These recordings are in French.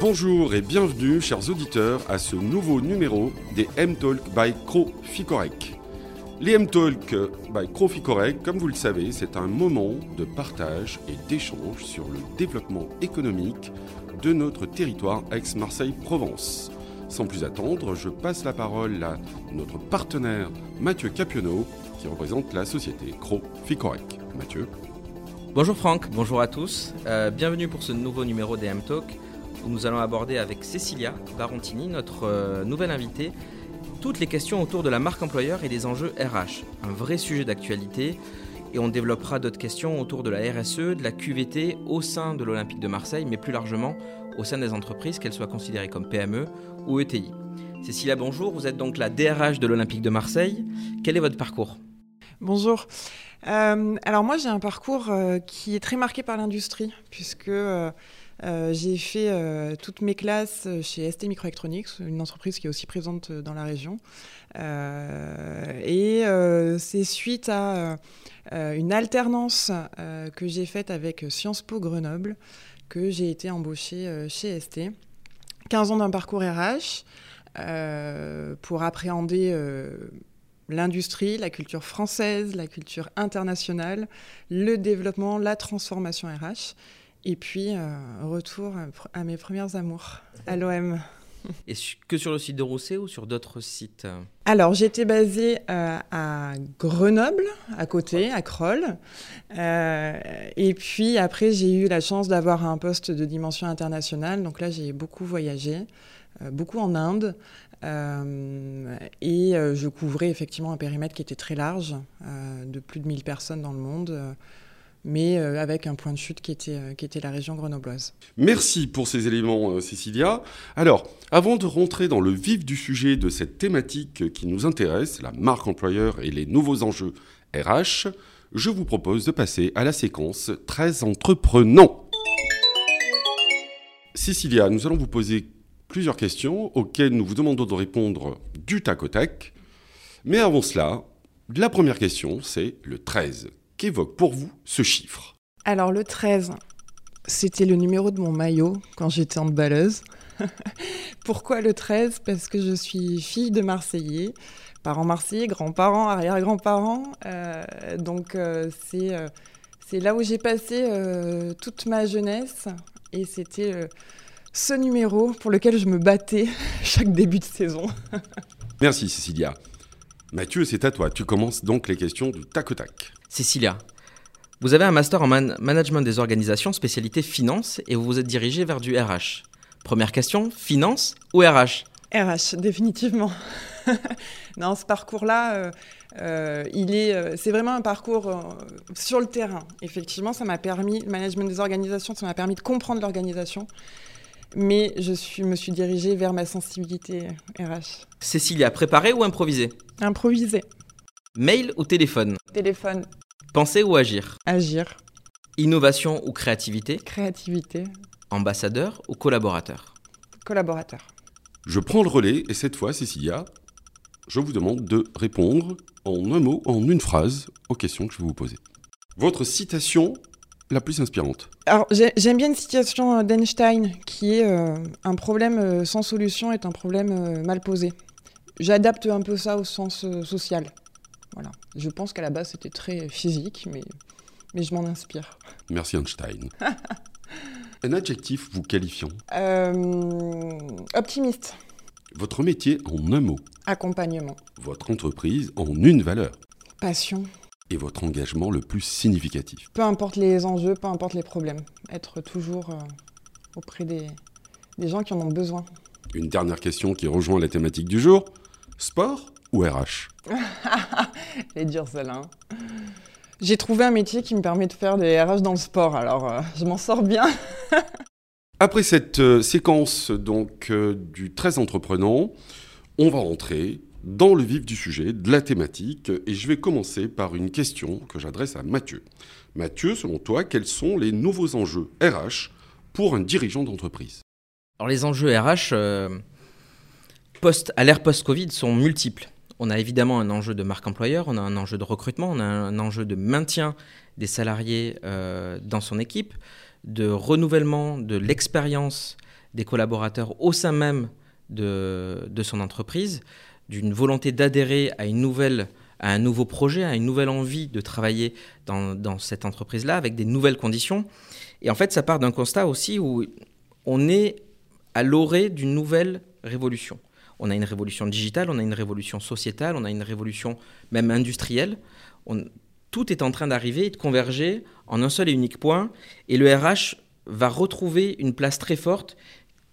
Bonjour et bienvenue, chers auditeurs, à ce nouveau numéro des M-Talk by Croficorec. Les M-Talk by Croficorec, comme vous le savez, c'est un moment de partage et d'échange sur le développement économique de notre territoire ex-Marseille-Provence. Sans plus attendre, je passe la parole à notre partenaire Mathieu Capionneau, qui représente la société Croficorec. Mathieu. Bonjour Franck, bonjour à tous. Euh, bienvenue pour ce nouveau numéro des M-Talk où nous allons aborder avec Cecilia Barontini, notre euh, nouvelle invitée, toutes les questions autour de la marque employeur et des enjeux RH. Un vrai sujet d'actualité et on développera d'autres questions autour de la RSE, de la QVT au sein de l'Olympique de Marseille, mais plus largement au sein des entreprises, qu'elles soient considérées comme PME ou ETI. Cécilia, bonjour, vous êtes donc la DRH de l'Olympique de Marseille. Quel est votre parcours? Bonjour. Euh, alors moi j'ai un parcours euh, qui est très marqué par l'industrie puisque j'ai fait toutes mes classes chez ST Microelectronics, une entreprise qui est aussi présente dans la région. et c'est suite à une alternance que j'ai faite avec Sciences Po Grenoble que j'ai été embauchée chez ST. 15 ans d'un parcours RH pour appréhender l'industrie, la culture française, la culture internationale, le développement, la transformation RH. Et puis, euh, retour à mes premières amours à l'OM. Et que sur le site de Rousset ou sur d'autres sites Alors, j'étais basée euh, à Grenoble, à côté, à Kroll. Euh, et puis après, j'ai eu la chance d'avoir un poste de dimension internationale. Donc là, j'ai beaucoup voyagé, beaucoup en Inde, euh, et euh, je couvrais effectivement un périmètre qui était très large, euh, de plus de 1000 personnes dans le monde mais avec un point de chute qui était, qui était la région grenobloise. Merci pour ces éléments, Cécilia. Alors, avant de rentrer dans le vif du sujet de cette thématique qui nous intéresse, la marque employeur et les nouveaux enjeux RH, je vous propose de passer à la séquence très entreprenant. Cécilia, nous allons vous poser plusieurs questions auxquelles nous vous demandons de répondre du tac au tac. Mais avant cela, la première question, c'est le 13. Qu'évoque pour vous ce chiffre Alors le 13, c'était le numéro de mon maillot quand j'étais en balleuse. Pourquoi le 13 Parce que je suis fille de Marseillais, parents marseillais, grands-parents, arrière-grands-parents. Euh, donc euh, c'est, euh, c'est là où j'ai passé toute ma jeunesse et c'était ce numéro pour lequel je me battais chaque début de saison. Merci Cécilia. Mathieu, c'est à toi. Tu commences donc les questions du tac au tac. Cécilia, vous avez un master en management des organisations, spécialité finance, et vous vous êtes dirigé vers du RH. Première question, finance ou RH RH, définitivement. non, ce parcours-là, euh, euh, il est, euh, c'est vraiment un parcours sur le terrain. Effectivement, ça m'a permis, le management des organisations, ça m'a permis de comprendre l'organisation, mais je suis, me suis dirigée vers ma sensibilité RH. Cécilia, préparé ou improvisé Improvisé. Mail ou téléphone Téléphone. Penser ou agir Agir. Innovation ou créativité Créativité. Ambassadeur ou collaborateur Collaborateur. Je prends le relais et cette fois, Cécilia, je vous demande de répondre en un mot, en une phrase aux questions que je vais vous poser. Votre citation la plus inspirante Alors, j'aime bien une citation d'Einstein qui est euh, un problème euh, sans solution est un problème euh, mal posé. J'adapte un peu ça au sens social. Voilà. Je pense qu'à la base c'était très physique, mais, mais je m'en inspire. Merci Einstein. un adjectif vous qualifiant Optimiste. Votre métier en un mot Accompagnement. Votre entreprise en une valeur Passion et votre engagement le plus significatif Peu importe les enjeux, peu importe les problèmes. Être toujours euh, auprès des, des, gens qui en ont besoin. Une dernière question qui rejoint la thématique du jour. Sport ou RH Les durs celle-là. Hein. J'ai trouvé un métier qui me permet de faire des RH dans le sport, alors euh, je m'en sors bien. Après cette euh, séquence donc du très entreprenant, on va rentrer dans le vif du sujet, de la thématique, et je vais commencer par une question que j'adresse à Mathieu. Mathieu, selon toi, quels sont les nouveaux enjeux RH pour un dirigeant d'entreprise? Alors les enjeux RH euh, post, à l'ère post-Covid sont multiples. On a évidemment un enjeu de marque employeur, on a un enjeu de recrutement, on a un enjeu de maintien des salariés euh, dans son équipe, de renouvellement de l'expérience des collaborateurs au sein même de, son entreprise, d'une volonté d'adhérer à une nouvelle à un nouveau projet, à une nouvelle envie de travailler dans, dans cette entreprise-là avec des nouvelles conditions. Et en fait, ça part d'un constat aussi où on est à l'orée d'une nouvelle révolution. On a une révolution digitale, on a une révolution sociétale, on a une révolution même industrielle. Tout est en train d'arriver et de converger en un seul et unique point. Et le RH va retrouver une place très forte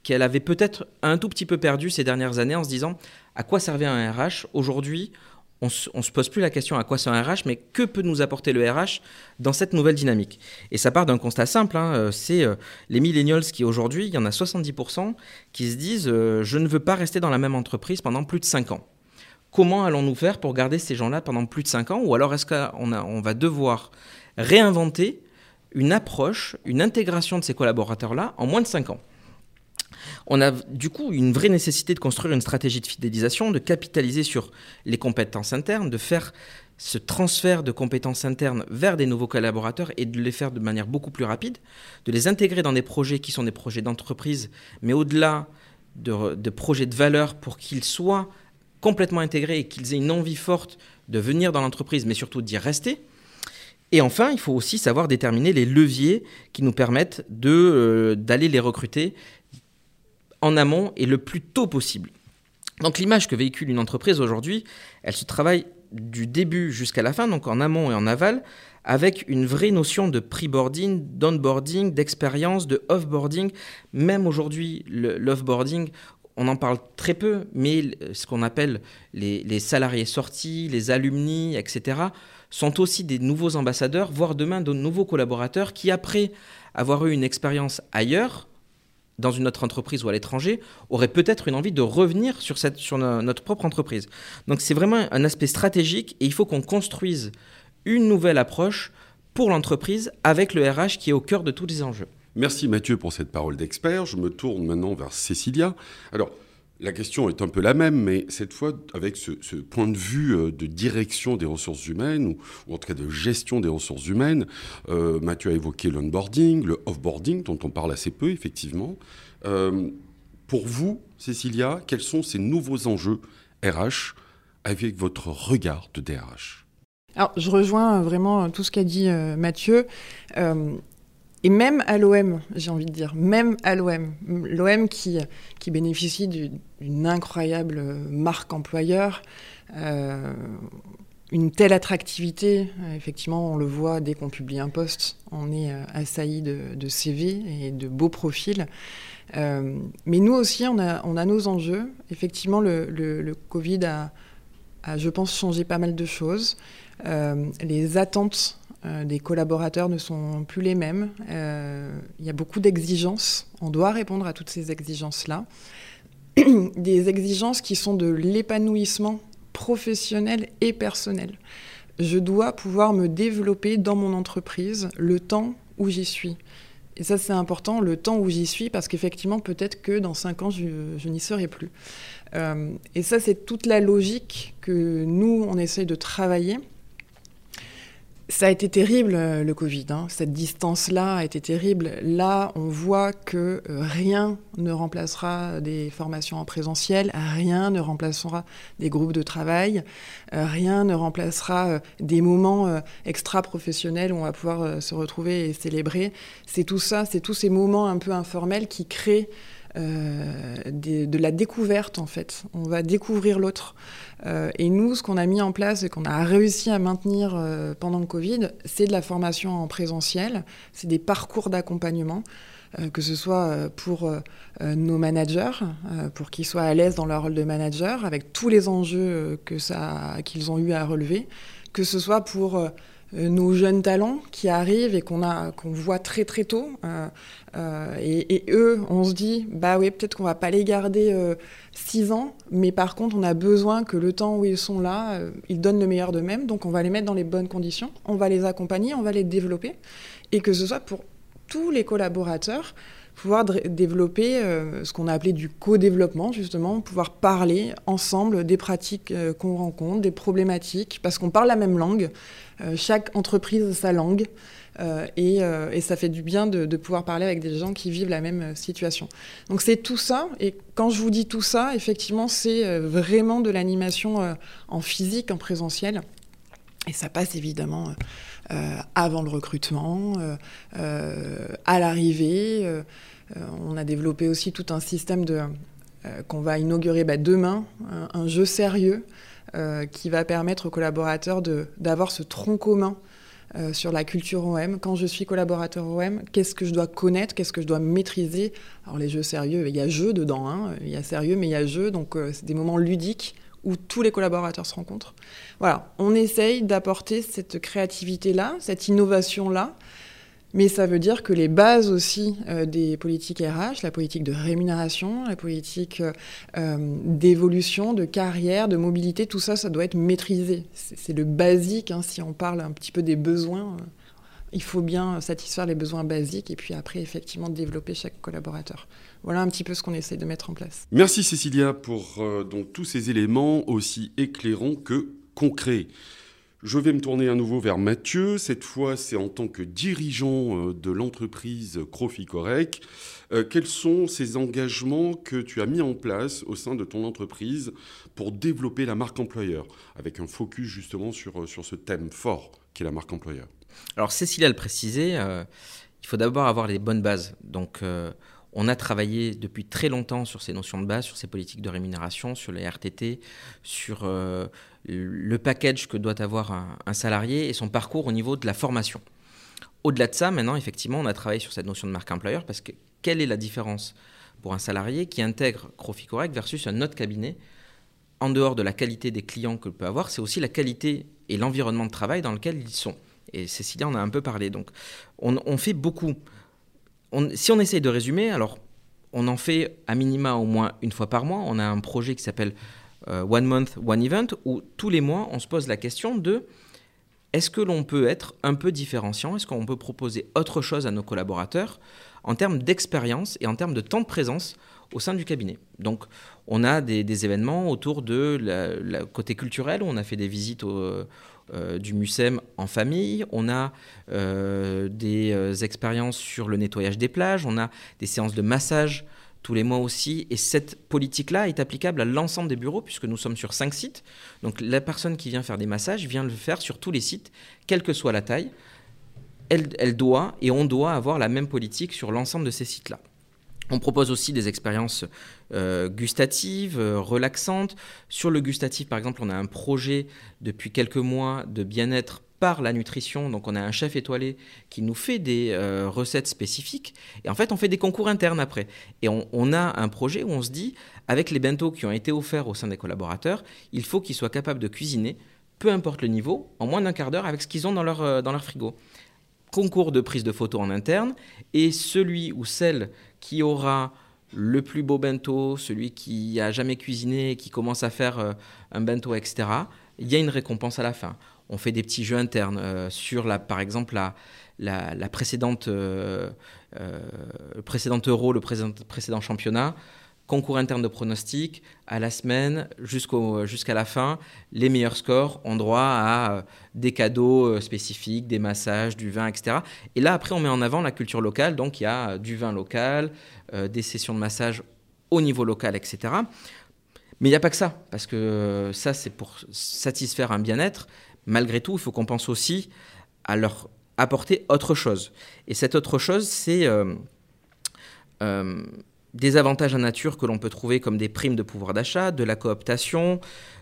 qu'elle avait peut-être un tout petit peu perdue ces dernières années en se disant à quoi servait un RH Aujourd'hui, on ne se pose plus la question à quoi sert un RH, mais que peut nous apporter le RH dans cette nouvelle dynamique? Et ça part d'un constat simple, hein, euh, c'est euh, les millennials qui aujourd'hui, il y en a 70% qui se disent euh, je ne veux pas rester dans la même entreprise pendant plus de 5 ans. Comment allons-nous faire pour garder ces gens-là pendant plus de 5 ans? Ou alors est-ce qu'on on va devoir réinventer une approche, une intégration de ces collaborateurs-là en moins de 5 ans? On a du coup une vraie nécessité de construire une stratégie de fidélisation, de capitaliser sur les compétences internes, de faire ce transfert de compétences internes vers des nouveaux collaborateurs et de les faire de manière beaucoup plus rapide, de les intégrer dans des projets qui sont des projets d'entreprise, mais au-delà de, projets de valeur pour qu'ils soient complètement intégrés et qu'ils aient une envie forte de venir dans l'entreprise, mais surtout d'y rester. Et enfin, il faut aussi savoir déterminer les leviers qui nous permettent euh, d'aller les recruter en amont et le plus tôt possible. Donc l'image que véhicule une entreprise aujourd'hui, elle se travaille du début jusqu'à la fin, donc en amont et en aval, avec une vraie notion de pre-boarding, d'onboarding, d'expérience, de off-boarding. Même aujourd'hui, l'off-boarding, on en parle très peu, mais ce qu'on appelle les, les, salariés sortis, les alumni, etc., sont aussi des nouveaux ambassadeurs, voire demain de nouveaux collaborateurs qui, après avoir eu une expérience ailleurs, dans une autre entreprise ou à l'étranger, aurait peut-être une envie de revenir sur, notre propre entreprise. Donc c'est vraiment un aspect stratégique et il faut qu'on construise une nouvelle approche pour l'entreprise avec le RH qui est au cœur de tous les enjeux. Merci Mathieu pour cette parole d'expert. Je me tourne maintenant vers Cécilia. Alors, la question est un peu la même, mais cette fois avec ce, point de vue euh, de direction des ressources humaines, ou, en tout cas de gestion des ressources humaines. Euh, Mathieu a évoqué l'onboarding, le offboarding, dont on parle assez peu, effectivement. Euh, pour vous, Cécilia, quels sont ces nouveaux enjeux RH avec votre regard de DRH alors, je rejoins vraiment tout ce qu'a dit Mathieu. Et même à l'OM, j'ai envie de dire, même à l'OM, l'OM qui, qui bénéficie d'une incroyable marque employeur, euh, une telle attractivité, effectivement, on le voit dès qu'on publie un poste, on est euh, assailli de, CV et de beaux profils. Euh, mais nous aussi, on a, on a nos enjeux. Effectivement, le, Covid a, je pense, changé pas mal de choses. les attentes euh, des collaborateurs ne sont plus les mêmes. Euh, il y a beaucoup d'exigences. On doit répondre à toutes ces exigences-là. des exigences qui sont de l'épanouissement professionnel et personnel. Je dois pouvoir me développer dans mon entreprise le temps où j'y suis. Et ça, c'est important, le temps où j'y suis, parce qu'effectivement, peut-être que dans cinq ans, je, n'y serai plus. Euh, et ça, c'est toute la logique que nous, on essaye de travailler ça a été terrible, euh, le Covid. Hein. Cette distance-là a été terrible. Là, on voit que euh, rien ne remplacera des formations en présentiel, rien ne remplacera des groupes de travail, euh, rien ne remplacera des moments extra-professionnels où on va pouvoir se retrouver et célébrer. C'est tout ça, c'est tous ces moments un peu informels qui créent euh, de, la découverte en fait. On va découvrir l'autre. Euh, et nous, ce qu'on a mis en place et qu'on a réussi à maintenir euh, pendant le Covid, c'est de la formation en présentiel, c'est des parcours d'accompagnement que ce soit pour nos managers, pour qu'ils soient à l'aise dans leur rôle de manager, avec tous les enjeux qu'ils ont eu à relever, que ce soit pour nos jeunes talents qui arrivent et qu'on a qu'on voit très très tôt euh, euh, et, eux on se dit bah oui peut-être qu'on va pas les garder six ans mais par contre on a besoin que le temps où ils sont là ils donnent le meilleur d'eux-mêmes. Donc on va les mettre dans les bonnes conditions on va les accompagner on va les développer et que ce soit pour tous les collaborateurs pouvoir développer ce qu'on a appelé du co-développement, justement, pouvoir parler ensemble des pratiques qu'on rencontre, des problématiques, parce qu'on parle la même langue, chaque entreprise a sa langue. Euh, euh, et, ça fait du bien de, pouvoir parler avec des gens qui vivent la même euh, situation. Donc c'est tout ça. Et quand je vous dis tout ça, effectivement, c'est vraiment de l'animation en physique, en présentiel. Et ça passe évidemment avant le recrutement, à l'arrivée. on a développé aussi tout un système qu'on va inaugurer bah, demain, un, jeu sérieux qui va permettre aux collaborateurs d'avoir ce tronc commun euh, sur la culture OM. Quand je suis collaborateur OM, qu'est-ce que je dois connaître, qu'est-ce que je dois maîtriser? Alors les jeux sérieux, il y a jeu dedans, hein. il y a sérieux, mais il y a jeu, donc euh, c'est des moments ludiques où tous les collaborateurs se rencontrent. Voilà, on essaye d'apporter cette créativité-là, cette innovation-là, mais ça veut dire que les bases aussi euh, des politiques RH, la politique de rémunération, la politique euh, d'évolution, de carrière, de mobilité, tout ça, ça doit être maîtrisé. C'est le basique, hein, si on parle un petit peu des besoins. Euh, il faut bien satisfaire les besoins basiques et puis après, effectivement, développer chaque collaborateur. Voilà un petit peu ce qu'on essaie de mettre en place. Merci Cécilia pour donc, tous ces éléments aussi éclairants que concrets. Je vais me tourner à nouveau vers Mathieu. Cette fois, c'est en tant que dirigeant euh, de l'entreprise Croficorec. Euh, quels sont ces engagements que tu as mis en place au sein de ton entreprise pour développer la marque employeur, avec un focus justement sur, euh, sur ce thème fort qui est la marque employeur Alors, Cécilia le précisait, il faut d'abord avoir les bonnes bases. Donc, on a travaillé depuis très longtemps sur ces notions de base, sur ces politiques de rémunération, sur les RTT, sur euh, le package que doit avoir un, salarié et son parcours au niveau de la formation. Au-delà de ça, maintenant, effectivement, on a travaillé sur cette notion de marque employeur parce que quelle est la différence pour un salarié qui intègre Crofi Correct versus un autre cabinet en dehors de la qualité des clients que peut avoir, c'est aussi la qualité et l'environnement de travail dans lequel ils sont. Et Cécilia en a un peu parlé. Donc, on fait beaucoup si on essaye de résumer, alors on en fait à minima au moins une fois par mois. On a un projet qui s'appelle euh, One Month, One Event, où tous les mois, on se pose la question de est-ce que l'on peut être un peu différenciant? Est-ce qu'on peut proposer autre chose à nos collaborateurs en termes d'expérience et en termes de temps de présence au sein du cabinet? Donc, on a des, événements autour de la, côté culturel, on a fait des visites au, euh, du MUSEM en famille, on a euh, des euh, expériences sur le nettoyage des plages, on a des séances de massage tous les mois aussi. Et cette politique-là est applicable à l'ensemble des bureaux, puisque nous sommes sur cinq sites. Donc la personne qui vient faire des massages vient le faire sur tous les sites, quelle que soit la taille. elle doit et on doit avoir la même politique sur l'ensemble de ces sites-là. On propose aussi des expériences euh, gustatives, euh, relaxantes. Sur le gustatif, par exemple, on a un projet depuis quelques mois de bien-être par la nutrition. Donc on a un chef étoilé qui nous fait des euh, recettes spécifiques. Et en fait, on fait des concours internes après. Et on, a un projet où on se dit, avec les bentos qui ont été offerts au sein des collaborateurs, il faut qu'ils soient capables de cuisiner, peu importe le niveau, en moins d'un quart d'heure avec ce qu'ils ont dans leur, dans leur frigo concours de prise de photos en interne et celui ou celle qui aura le plus beau bento, celui qui a jamais cuisiné, qui commence à faire euh, un bento, etc., il y a une récompense à la fin. On fait des petits jeux internes euh, sur, par exemple, la, la, euh, euro, le précédent championnat concours interne de pronostics, à la semaine jusqu'à la fin, les meilleurs scores ont droit à euh, des cadeaux euh, spécifiques, des massages, du vin, etc. Et là, après, on met en avant la culture locale, donc il y a du vin local, euh, des sessions de massage au niveau local, etc. Mais il n'y a pas que ça, parce que ça, c'est pour satisfaire un bien-être. Malgré tout, il faut qu'on pense aussi à leur apporter autre chose. Et cette autre chose, c'est des avantages en nature que l'on peut trouver comme des primes de pouvoir d'achat, de la cooptation,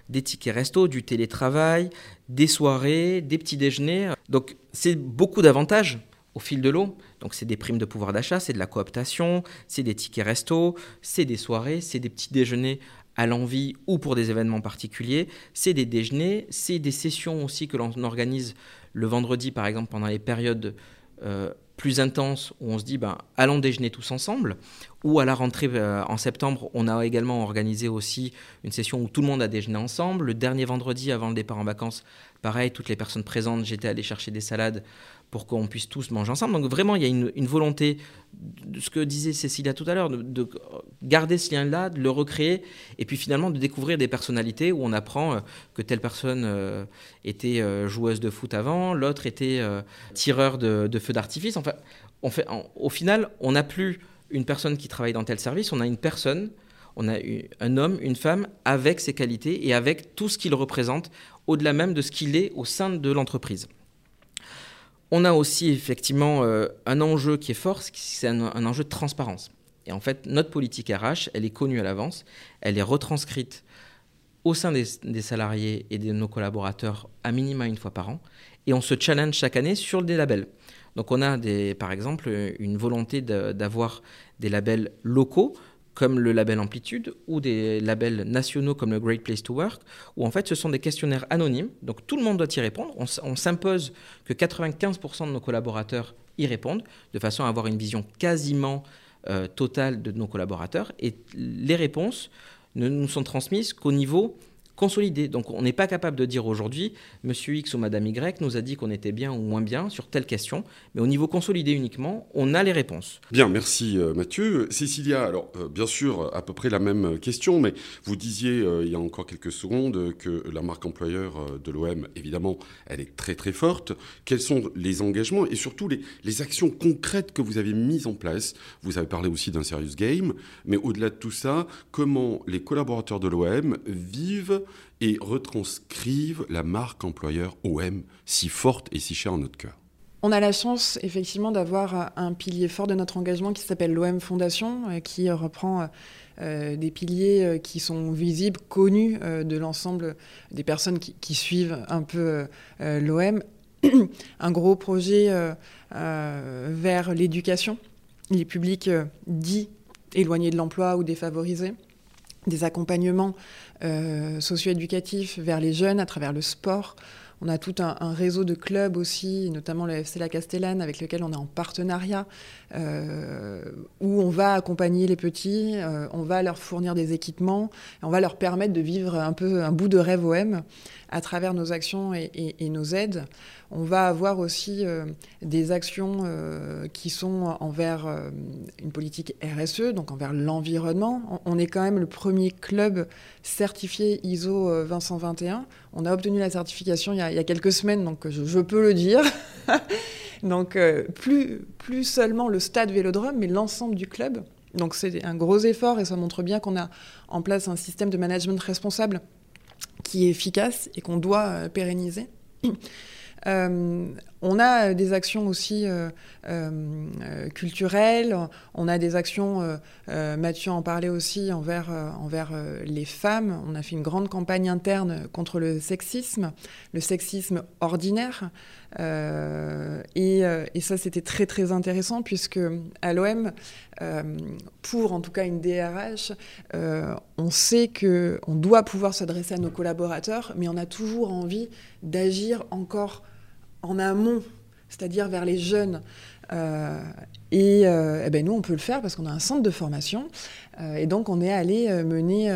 des tickets resto, du télétravail, des soirées, des petits déjeuners. Donc c'est beaucoup d'avantages au fil de l'eau. Donc c'est des primes de pouvoir d'achat, c'est de la cooptation, c'est des tickets resto, c'est des soirées, c'est des petits déjeuners à l'envie ou pour des événements particuliers, c'est des déjeuners, c'est des sessions aussi que l'on organise le vendredi par exemple pendant les périodes euh, plus intense où on se dit ben, allons déjeuner tous ensemble. Ou à la rentrée euh, en septembre, on a également organisé aussi une session où tout le monde a déjeuné ensemble. Le dernier vendredi avant le départ en vacances, pareil, toutes les personnes présentes, j'étais allé chercher des salades pour qu'on puisse tous manger ensemble. Donc vraiment, il y a une, volonté, de ce que disait Cécilia tout à l'heure, de, garder ce lien-là, de le recréer, et puis finalement de découvrir des personnalités où on apprend euh, que telle personne euh, était euh, joueuse de foot avant, l'autre était tireur de, feux d'artifice. Enfin, fait, au final, on n'a plus une personne qui travaille dans tel service, on a une personne on a un homme, une femme avec ses qualités et avec tout ce qu'il représente, au-delà même de ce qu'il est au sein de l'entreprise. On a aussi effectivement euh, un enjeu qui est fort, c'est un, enjeu de transparence. Et en fait, notre politique RH, elle est connue à l'avance, elle est retranscrite au sein des, salariés et de nos collaborateurs à minima une fois par an, et on se challenge chaque année sur des labels. Donc on a par exemple une volonté d'avoir des labels locaux comme le label Amplitude ou des labels nationaux comme le Great Place to Work, où en fait ce sont des questionnaires anonymes, donc tout le monde doit y répondre. On, s'impose que 95% de nos collaborateurs y répondent, de façon à avoir une vision quasiment euh, totale de nos collaborateurs. Et les réponses ne nous sont transmises qu'au niveau consolidé. Donc on n'est pas capable de dire aujourd'hui, Monsieur X ou Madame Y nous a dit qu'on était bien ou moins bien sur telle question, mais au niveau consolidé uniquement, on a les réponses. Bien, merci euh, Mathieu. Cécilia, alors euh, bien sûr, à peu près la même question, mais vous disiez euh, il y a encore quelques secondes que la marque employeur de l'OM, évidemment, elle est très très forte. Quels sont les engagements et surtout les, les actions concrètes que vous avez mises en place? Vous avez parlé aussi d'un serious game, mais au-delà de tout ça, comment les collaborateurs de l'OM vivent et retranscrivent la marque employeur OM si forte et si chère en notre cœur. On a la chance effectivement d'avoir un pilier fort de notre engagement qui s'appelle l'OM Fondation, euh, qui reprend euh, des piliers euh, qui sont visibles, connus de l'ensemble des personnes qui, suivent un peu l'OM. un gros projet vers l'éducation, les publics dits éloignés de l'emploi ou défavorisés des accompagnements euh, socio-éducatifs vers les jeunes à travers le sport. On a tout un, réseau de clubs aussi, notamment le FC La Castellane, avec lequel on est en partenariat, où on va accompagner les petits, euh, on va leur fournir des équipements, on va leur permettre de vivre un peu un bout de rêve OM à travers nos actions et, nos aides. On va avoir aussi euh, des actions euh, qui sont envers euh, une politique RSE, donc envers l'environnement. On, est quand même le premier club certifié ISO 2121. On a obtenu la certification il y a, quelques semaines, donc je, peux le dire. donc plus, plus seulement le stade Vélodrome, mais l'ensemble du club. Donc c'est un gros effort et ça montre bien qu'on a en place un système de management responsable qui est efficace et qu'on doit euh, pérenniser. Euh, on a des actions aussi euh, culturelles, on a des actions, Mathieu en parlait aussi, envers, envers les femmes. On a fait une grande campagne interne contre le sexisme, le sexisme ordinaire. Et, et, ça, c'était très très intéressant puisque à l'OM, pour en tout cas une DRH, on sait qu'on doit pouvoir s'adresser à nos collaborateurs, mais on a toujours envie d'agir encore en amont, c'est-à-dire vers les jeunes. Euh, et, euh, eh ben nous, on peut le faire parce qu'on a un centre de formation. Euh, et donc, on est allé mener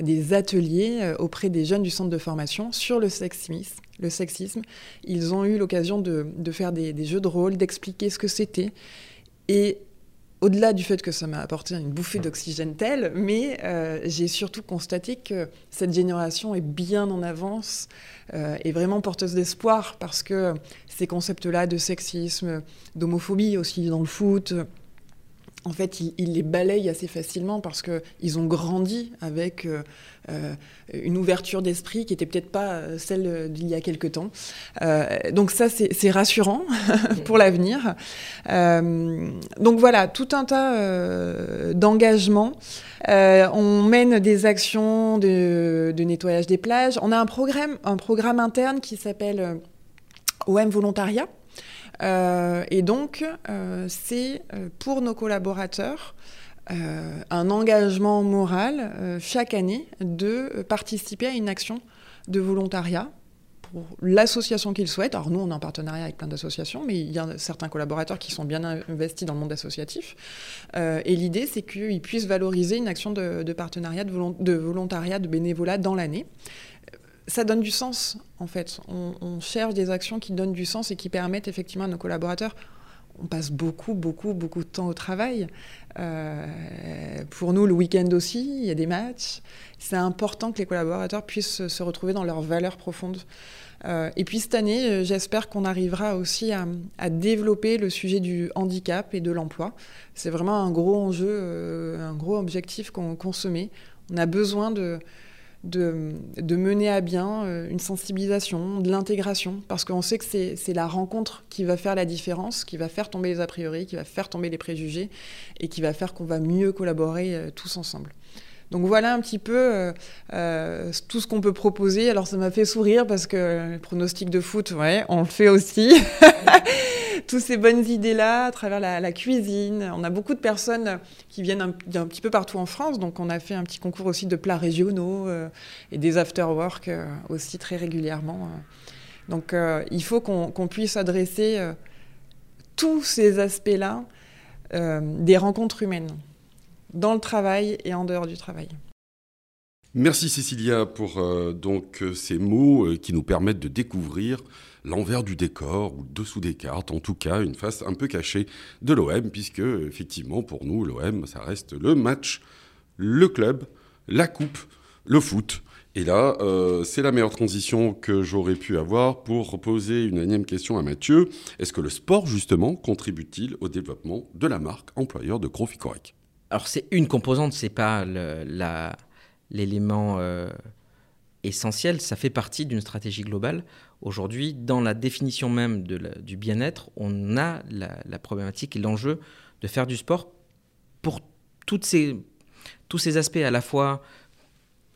des ateliers auprès des jeunes du centre de formation sur le sexisme. Le sexisme. Ils ont eu l'occasion de, faire des, jeux de rôle, d'expliquer ce que c'était. Et au-delà du fait que ça m'a apporté une bouffée d'oxygène telle, mais euh, j'ai surtout constaté que cette génération est bien en avance euh, et vraiment porteuse d'espoir parce que ces concepts-là de sexisme, d'homophobie aussi dans le foot, en fait, ils, les balayent assez facilement parce qu'ils ont grandi avec euh, euh, une ouverture d'esprit qui n'était peut-être pas euh, celle d'il y a quelque temps. donc ça, c'est rassurant pour l'avenir. donc voilà, tout un tas d'engagements. on mène des actions de, nettoyage des plages. On a un programme, interne qui s'appelle OM Volontariat et donc, euh, c'est euh, pour nos collaborateurs un engagement moral chaque année de participer à une action de volontariat pour l'association qu'ils souhaitent. Alors nous, on est en partenariat avec plein d'associations, mais il y a certains collaborateurs qui sont bien investis dans le monde associatif. Euh, et l'idée, c'est qu'ils puissent valoriser une action de, partenariat, de, volontariat, de bénévolat dans l'année. Ça donne du sens, en fait. On, cherche des actions qui donnent du sens et qui permettent effectivement à nos collaborateurs on passe beaucoup, beaucoup, beaucoup de temps au travail. Euh, pour nous, le week-end aussi, il y a des matchs. C'est important que les collaborateurs puissent se retrouver dans leurs valeurs profondes. Euh, et puis cette année, euh, j'espère qu'on arrivera aussi à, développer le sujet du handicap et de l'emploi. C'est vraiment un gros enjeu, un gros objectif qu'on se met. On a besoin de, de, mener à bien euh, une sensibilisation, de l'intégration, parce qu'on sait que c'est la rencontre qui va faire la différence, qui va faire tomber les a priori, qui va faire tomber les préjugés, et qui va faire qu'on va mieux collaborer euh, tous ensemble. Donc voilà un petit peu euh, tout ce qu'on peut proposer. Alors ça m'a fait sourire parce que le pronostic de foot, ouais, on le fait aussi. toutes ces bonnes idées-là à travers la, cuisine. On a beaucoup de personnes qui viennent un, petit peu partout en France, donc on a fait un petit concours aussi de plats régionaux euh, et des after-work euh, aussi très régulièrement. Donc euh, il faut qu'on puisse adresser tous ces aspects-là des rencontres humaines, dans le travail et en dehors du travail. Merci Cécilia pour donc ces mots qui nous permettent de découvrir l'envers du décor ou dessous des cartes, en tout cas une face un peu cachée de l'OM, puisque effectivement pour nous l'OM ça reste le match, le club, la coupe, le foot. Et là, euh, c'est la meilleure transition que j'aurais pu avoir pour poser une énième question à Mathieu. Est-ce que le sport, justement, contribue-t-il au développement de la marque employeur de Croficorec Alors, c'est une composante, c'est pas l'élément euh, essentiel, ça fait partie d'une stratégie globale. Aujourd'hui, dans la définition même du bien-être, on a la, problématique et l'enjeu de faire du sport pour ces, tous ces aspects, à la fois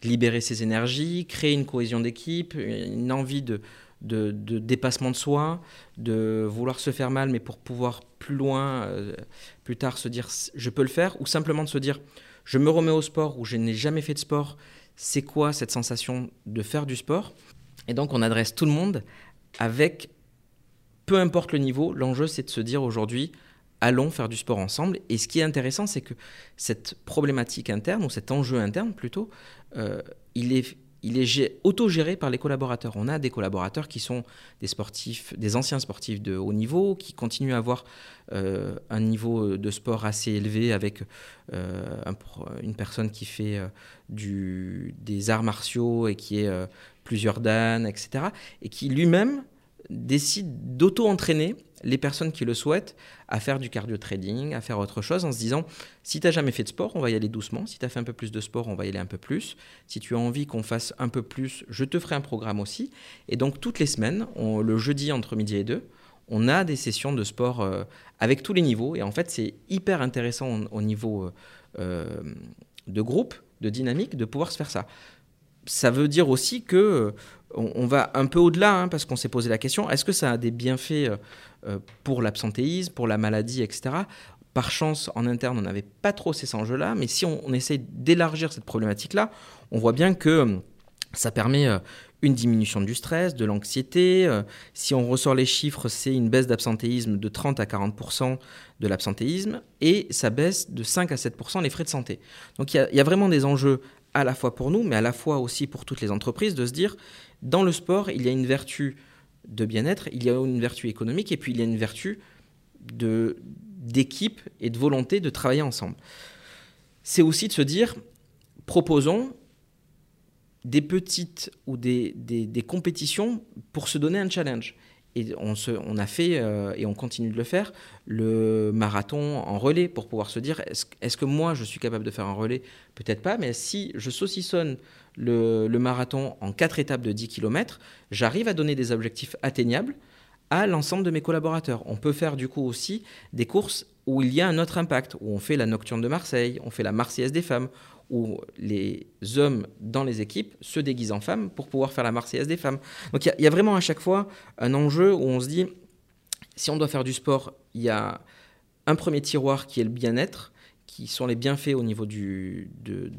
libérer ses énergies, créer une cohésion d'équipe, une envie de, de, dépassement de soi, de vouloir se faire mal, mais pour pouvoir plus loin, euh, plus tard se dire je peux le faire, ou simplement de se dire je me remets au sport ou je n'ai jamais fait de sport, c'est quoi cette sensation de faire du sport? Et donc on adresse tout le monde avec, peu importe le niveau, l'enjeu c'est de se dire aujourd'hui, allons faire du sport ensemble. Et ce qui est intéressant, c'est que cette problématique interne, ou cet enjeu interne plutôt, euh, il est il est autogéré par les collaborateurs. On a des collaborateurs qui sont des sportifs, des anciens sportifs de haut niveau, qui continuent à avoir euh, un niveau de sport assez élevé avec euh, une personne qui fait euh, des arts martiaux et qui est plusieurs dan, etc. Et qui lui-même décide d'auto-entraîner les personnes qui le souhaitent à faire du cardio trading, à faire autre chose en se disant si tu n'as jamais fait de sport, on va y aller doucement. Si tu as fait un peu plus de sport, on va y aller un peu plus. Si tu as envie qu'on fasse un peu plus, je te ferai un programme aussi. Et donc toutes les semaines, le jeudi entre midi et deux, on a des sessions de sport euh, avec tous les niveaux. Et en fait, c'est hyper intéressant au, niveau euh, euh, de groupe, de dynamique, de pouvoir se faire ça. Ça veut dire aussi que on, va un peu au-delà, hein, parce qu'on s'est posé la question, est-ce que ça a des bienfaits euh, pour l'absentéisme, pour la maladie, etc. Par chance, en interne, on n'avait pas trop ces enjeux-là, mais si on, essaie d'élargir cette problématique-là, on voit bien que euh, ça permet euh, une diminution du stress, de l'anxiété. Si on ressort les chiffres, c'est une baisse d'absentéisme de 30 à 40% de l'absentéisme et ça baisse de 5 à 7% les frais de santé. Donc il y, a vraiment des enjeux à la fois pour nous, mais à la fois aussi pour toutes les entreprises de se dire, dans le sport, il y a une vertu de bien-être, il y a une vertu économique et puis il y a une vertu d'équipe et de volonté de travailler ensemble. C'est aussi de se dire, proposons des petites ou des, des, compétitions pour se donner un challenge. Et on, a fait, euh, et on continue de le faire, le marathon en relais pour pouvoir se dire, est-ce, est-ce que moi je suis capable de faire un relais? Peut-être pas, mais si je saucissonne le, marathon en quatre étapes de 10 km, j'arrive à donner des objectifs atteignables à l'ensemble de mes collaborateurs. On peut faire du coup aussi des courses où il y a un autre impact, où on fait la Nocturne de Marseille, on fait la Marseillaise des femmes, où les hommes dans les équipes se déguisent en femmes pour pouvoir faire la Marseillaise des femmes. Donc il y, a vraiment à chaque fois un enjeu où on se dit, si on doit faire du sport, il y a un premier tiroir qui est le bien-être, qui sont les bienfaits au niveau de,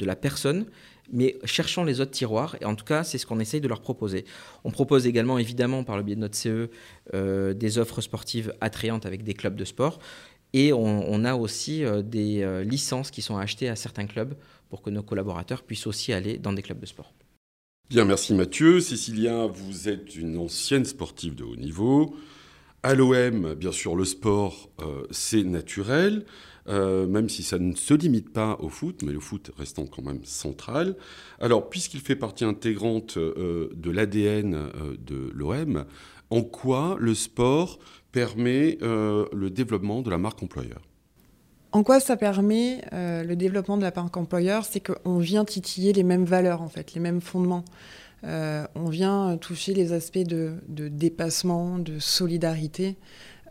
la personne, mais cherchant les autres tiroirs, et en tout cas, c'est ce qu'on essaye de leur proposer. On propose également, évidemment, par le biais de notre CE, euh, des offres sportives attrayantes avec des clubs de sport, et on, a aussi euh, des euh, licences qui sont achetées à certains clubs pour que nos collaborateurs puissent aussi aller dans des clubs de sport. Bien, merci Mathieu. Cécilia, vous êtes une ancienne sportive de haut niveau. À l'OM, bien sûr, le sport, c'est naturel. Euh, même si ça ne se limite pas au foot, mais le foot restant quand même central. Alors, puisqu'il fait partie intégrante euh, de l'ADN euh, de l'OM, en quoi le sport permet le développement de la marque employeur en quoi ça permet le développement de la marque employeur? C'est qu'on vient titiller les mêmes valeurs, en fait, les mêmes fondements. on vient toucher les aspects de, dépassement, de solidarité.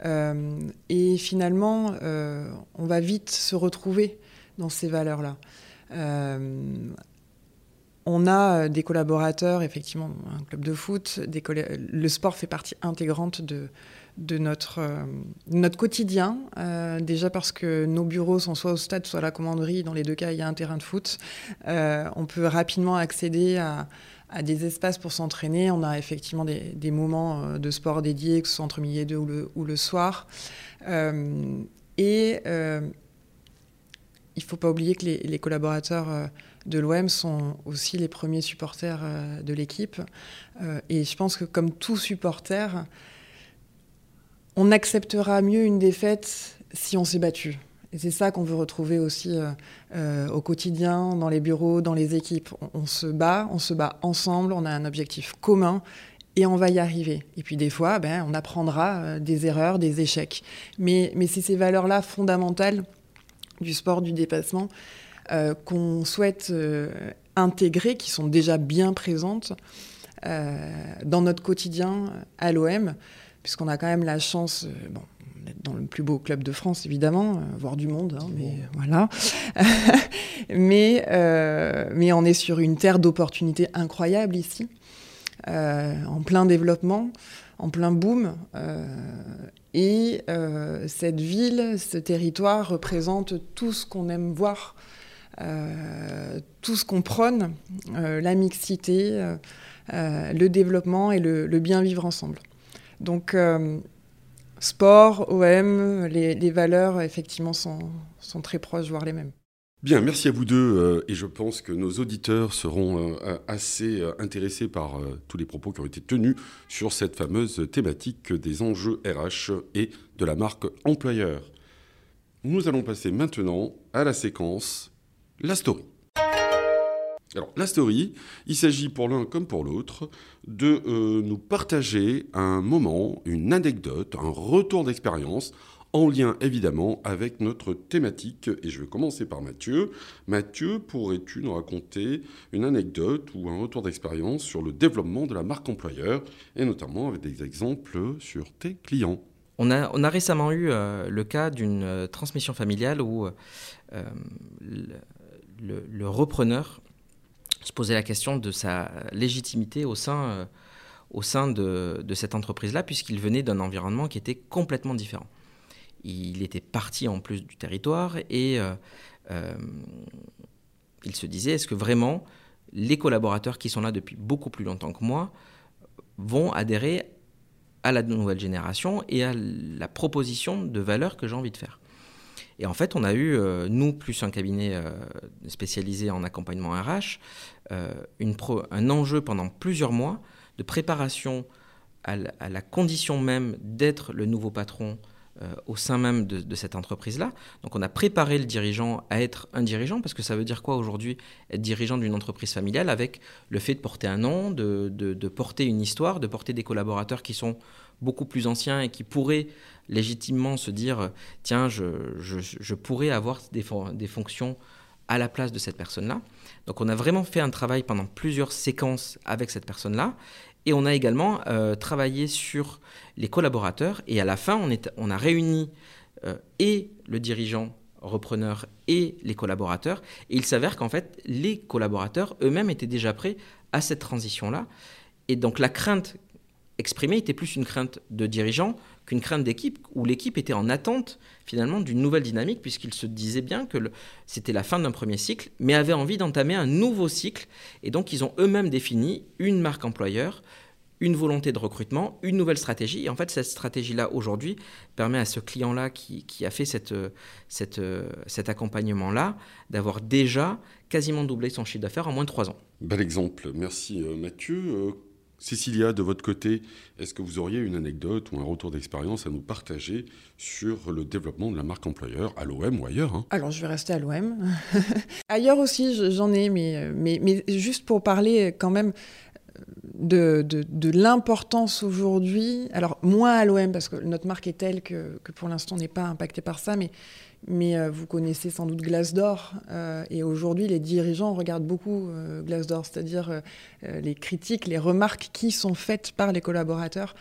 Euh, et finalement, euh, on va vite se retrouver dans ces valeurs-là. Euh, on a des collaborateurs, effectivement, un club de foot, le sport fait partie intégrante de, de notre, notre quotidien. déjà parce que nos bureaux sont soit au stade, soit à la commanderie. Dans les deux cas, il y a un terrain de foot. on peut rapidement accéder à, à des espaces pour s'entraîner. On a effectivement des, moments euh, de sport dédiés, que ce soit entre midi et deux ou le, ou le soir. Euh, et euh, il ne faut pas oublier que les, collaborateurs de l'OM sont aussi les premiers supporters de l'équipe. et je pense que comme tout supporter, on acceptera mieux une défaite si on s'est battu. Et c'est ça qu'on veut retrouver aussi euh, euh, au quotidien, dans les bureaux, dans les équipes. On, se bat, on se bat ensemble, on a un objectif commun et on va y arriver. Et puis des fois, ben, on apprendra euh, des erreurs, des échecs. Mais, mais c'est ces valeurs-là fondamentales du sport, du dépassement, qu'on souhaite intégrer, qui sont déjà bien présentes dans notre quotidien à l'OM, puisqu'on a quand même la chance, bon, dans le plus beau club de France, évidemment, euh, voir du monde, hein, mais voilà. mais, euh, mais on est sur une terre d'opportunités incroyables ici, euh, en plein développement, en plein boom. et cette ville, ce territoire représente tout ce qu'on aime voir, tout ce qu'on prône, la mixité, le développement et le, bien vivre ensemble. Donc, sport, OM, les, valeurs, effectivement, sont, très proches, voire les mêmes. Bien, merci à vous deux. Euh, et je pense que nos auditeurs seront euh, assez euh, intéressés par tous les propos qui ont été tenus sur cette fameuse thématique des enjeux RH et de la marque employeur. Nous allons passer maintenant à la séquence La Story. Alors, la story, il s'agit pour l'un comme pour l'autre de euh, nous partager un moment, une anecdote, un retour d'expérience en lien évidemment avec notre thématique. Et je vais commencer par Mathieu. Mathieu, pourrais-tu nous raconter une anecdote ou un retour d'expérience sur le développement de la marque employeur et notamment avec des exemples sur tes clients? On a, récemment eu euh, le cas d'une euh, transmission familiale où le, repreneur se poser la question de sa légitimité au sein, euh, au sein de, de cette entreprise-là, puisqu'il venait d'un environnement qui était complètement différent. Il était parti en plus du territoire et euh, euh, il se disait, est-ce que vraiment les collaborateurs qui sont là depuis beaucoup plus longtemps que moi vont adhérer à la nouvelle génération et à la proposition de valeur que j'ai envie de faire? Et en fait, on a eu, euh, nous, plus un cabinet euh, spécialisé en accompagnement RH, euh, un enjeu pendant plusieurs mois de préparation à la, condition même d'être le nouveau patron au sein même de, cette entreprise-là. Donc on a préparé le dirigeant à être un dirigeant, parce que ça veut dire quoi aujourd'hui être dirigeant d'une entreprise familiale avec le fait de porter un nom, de, de, porter une histoire, de porter des collaborateurs qui sont beaucoup plus anciens et qui pourraient légitimement se dire tiens, je, pourrais avoir des, des, fonctions à la place de cette personne-là. Donc on a vraiment fait un travail pendant plusieurs séquences avec cette personne-là. Et on a également euh, travaillé sur les collaborateurs. Et à la fin, on, a réuni euh, et le dirigeant repreneur et les collaborateurs. Et il s'avère qu'en fait, les collaborateurs eux-mêmes étaient déjà prêts à cette transition-là. Et donc la crainte exprimée était plus une crainte de dirigeant qu'une crainte d'équipe, où l'équipe était en attente finalement d'une nouvelle dynamique, puisqu'il se disait bien que c'était la fin d'un premier cycle, mais avait envie d'entamer un nouveau cycle. Et donc ils ont eux-mêmes défini une marque employeur, une volonté de recrutement, une nouvelle stratégie. Et en fait, cette stratégie-là, aujourd'hui, permet à ce client-là qui, a fait cette, cette, cet accompagnement-là d'avoir déjà quasiment doublé son chiffre d'affaires en moins de trois ans. Bel exemple. Merci euh, Mathieu. Euh, Cécilia, de votre côté, est-ce que vous auriez une anecdote ou un retour d'expérience à nous partager sur le développement de la marque employeur à l'OM ou ailleurs hein? Alors, je vais rester à l'OM. ailleurs aussi, j'en ai, mais, mais, mais, juste pour parler quand même de, de, l'importance aujourd'hui, alors moins à l'OM, parce que notre marque est telle que, que pour l'instant on n'est pas impacté par ça, mais mais euh, vous connaissez sans doute Glassdoor. Euh, et aujourd'hui, les dirigeants regardent beaucoup euh, Glassdoor, c'est-à-dire les critiques, les remarques qui sont faites par les collaborateurs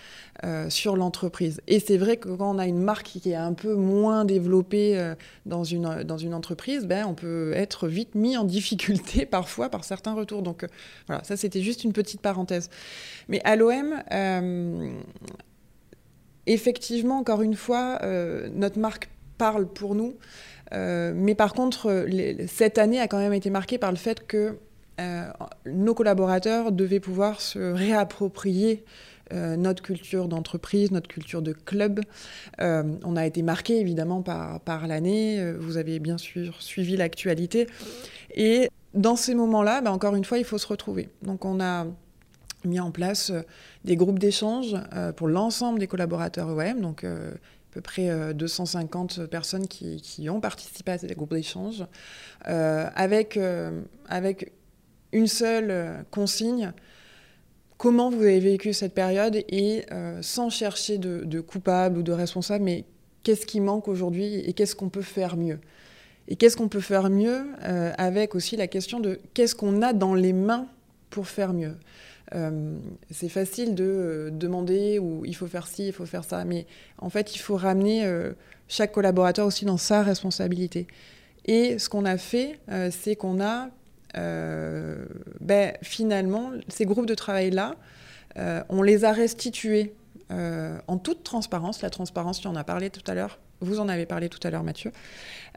sur l'entreprise. Et c'est vrai que quand on a une marque qui est un peu moins développée dans, une, dans une entreprise, ben, on peut être vite mis en difficulté parfois par certains retours. Donc voilà, ça c'était juste une petite parenthèse. Mais à l'OM, effectivement, encore une fois, notre marque parle pour nous. Euh, mais par contre, cette année a quand même été marquée par le fait que euh, nos collaborateurs devaient pouvoir se réapproprier euh, notre culture d'entreprise, notre culture de club. on a été marqué évidemment par, par l'année. Vous avez bien sûr suivi l'actualité. Et dans ces moments-là, bah, encore une fois, il faut se retrouver. Donc on a mis en place des groupes d'échange pour l'ensemble des collaborateurs OM. Donc à peu près 250 euh, personnes qui, ont participé à ces groupes d'échange, euh, avec, euh, avec une seule consigne, comment vous avez vécu cette période et sans chercher de, de, coupable ou de responsable, mais qu'est-ce qui manque aujourd'hui et qu'est-ce qu'on peut faire mieux? Et qu'est-ce qu'on peut faire mieux avec aussi la question de qu'est-ce qu'on a dans les mains pour faire mieux? C'est facile de euh, demander ou il faut faire ci, il faut faire ça, mais en fait, il faut ramener euh, chaque collaborateur aussi dans sa responsabilité. Et ce qu'on a fait, c'est qu'on a ben, finalement ces groupes de travail-là, on les a restitués en toute transparence. La transparence, tu en as parlé tout à l'heure. Vous en avez parlé tout à l'heure, Mathieu.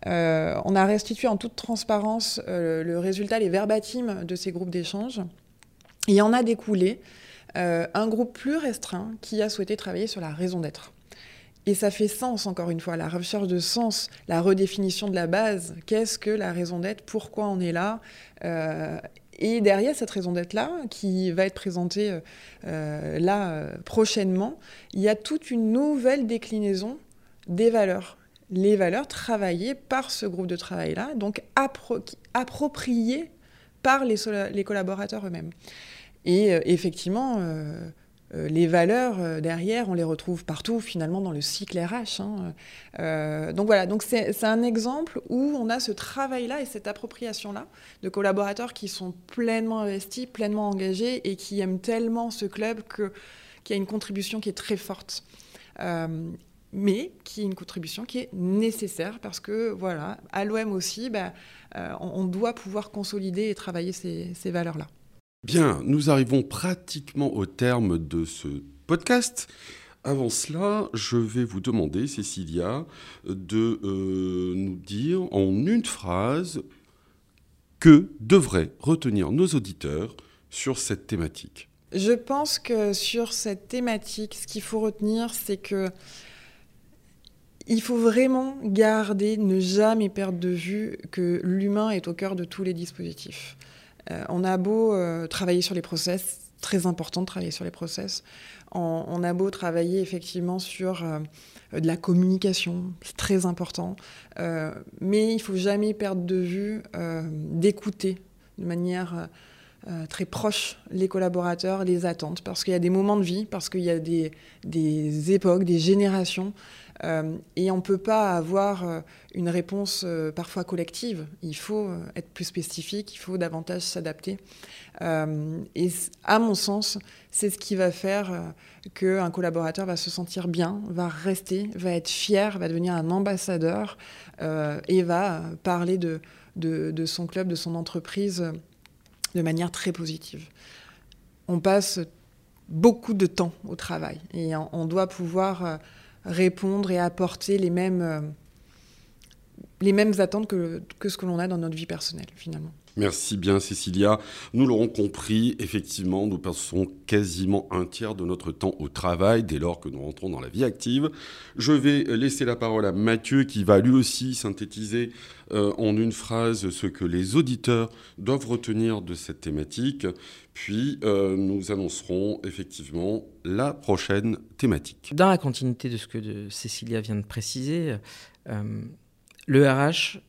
on a restitué en toute transparence le résultat, les verbatims de ces groupes d'échange il en a découlé euh, un groupe plus restreint qui a souhaité travailler sur la raison d'être. Et ça fait sens, encore une fois, la recherche de sens, la redéfinition de la base. Qu'est-ce que la raison d'être? Pourquoi on est là? Euh, Et derrière cette raison d'être-là, qui va être présentée euh, là prochainement, il y a toute une nouvelle déclinaison des valeurs. Les valeurs travaillées par ce groupe de travail-là, donc appropriées par les, collaborateurs eux-mêmes. Et euh, effectivement, euh, euh, les valeurs derrière, on les retrouve partout finalement dans le cycle RH. Hein. donc voilà, donc c'est un exemple où on a ce travail-là et cette appropriation-là de collaborateurs qui sont pleinement investis, pleinement engagés et qui aiment tellement ce club que qui a une contribution qui est très forte. mais qui est une contribution qui est nécessaire parce que voilà, à l'OM aussi, bah, on, doit pouvoir consolider et travailler ces valeurs-là. Bien, nous arrivons pratiquement au terme de ce podcast. Avant cela, je vais vous demander, Cécilia, de euh, nous dire en une phrase que devraient retenir nos auditeurs sur cette thématique. Je pense que sur cette thématique, ce qu'il faut retenir, c'est que il faut vraiment garder, ne jamais perdre de vue que l'humain est au cœur de tous les dispositifs. Euh, on a beau euh, travailler sur les process, très important de travailler sur les process. On, a beau travailler effectivement sur euh, de la communication, c'est très important. mais il faut jamais perdre de vue d'écouter de manière très proche les collaborateurs, les attentes, parce qu'il y a des moments de vie, parce qu'il y a des, époques, des générations et on ne peut pas avoir euh, une réponse euh, parfois collective. Il faut être plus spécifique, il faut davantage s'adapter. et à mon sens, c'est ce qui va faire qu'un collaborateur va se sentir bien, va rester, va être fier, va devenir un ambassadeur et va parler de, de, son club, de son entreprise de manière très positive. On passe beaucoup de temps au travail. Et on, doit pouvoir répondre et apporter les mêmes, les mêmes attentes que, que ce que l'on a dans notre vie personnelle, finalement. Merci bien Cécilia. Nous l'aurons compris, effectivement, nous passons quasiment un tiers de notre temps au travail dès lors que nous rentrons dans la vie active. Je vais laisser la parole à Mathieu qui va lui aussi synthétiser euh, en une phrase ce que les auditeurs doivent retenir de cette thématique. Puis euh, nous annoncerons effectivement la prochaine thématique. Dans la continuité de ce que Cécilia vient de préciser, euh, le RH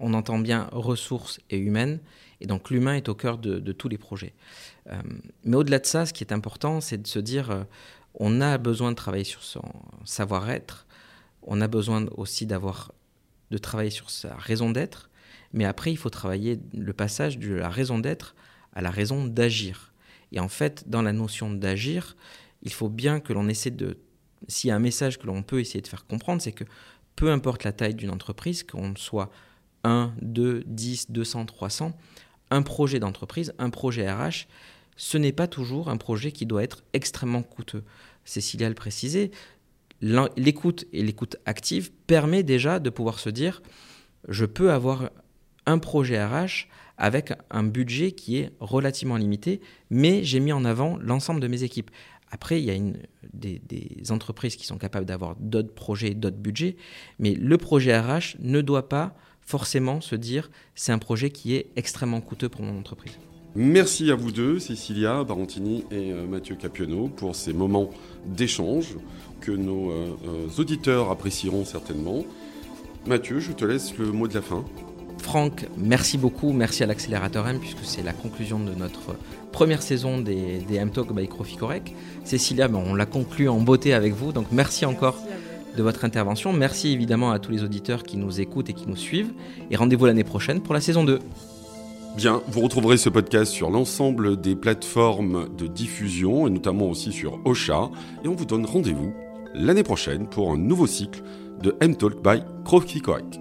on entend bien ressources et humaines, et donc l'humain est au cœur de, tous les projets. Euh, mais au-delà de ça, ce qui est important, c'est de se dire, euh, on a besoin de travailler sur son savoir-être, on a besoin aussi d'avoir de travailler sur sa raison d'être, mais après, il faut travailler le passage de la raison d'être à la raison d'agir. Et en fait, dans la notion d'agir, il faut bien que l'on essaie de... S'il y a un message que l'on peut essayer de faire comprendre, c'est que peu importe la taille d'une entreprise, qu'on soit 1, 2, 10, 200, 300, un projet d'entreprise, un projet RH, ce n'est pas toujours un projet qui doit être extrêmement coûteux. Cécilia le précisait, l'écoute et l'écoute active permet déjà de pouvoir se dire, je peux avoir un projet RH avec un budget qui est relativement limité, mais j'ai mis en avant l'ensemble de mes équipes. Après, il y a des, des entreprises qui sont capables d'avoir d'autres projets, d'autres budgets, mais le projet RH ne doit pas forcément se dire c'est un projet qui est extrêmement coûteux pour mon entreprise. Merci à vous deux, Cecilia Barantini et euh, Mathieu Capionneau, pour ces moments d'échange que nos euh, euh, auditeurs apprécieront certainement. Mathieu, je te laisse le mot de la fin. Franck, merci beaucoup, merci à l'accélérateur M puisque c'est la conclusion de notre première saison des, des M-Talk by Croficorec. Cécilia, ben, on l'a conclu en beauté avec vous, donc merci encore de votre intervention. Merci évidemment à tous les auditeurs qui nous écoutent et qui nous suivent. Et rendez-vous l'année prochaine pour la saison 2. Bien, vous retrouverez ce podcast sur l'ensemble des plateformes de diffusion et notamment aussi sur Ocha. Et on vous donne rendez-vous l'année prochaine pour un nouveau cycle de M-Talk by Croquis Correct.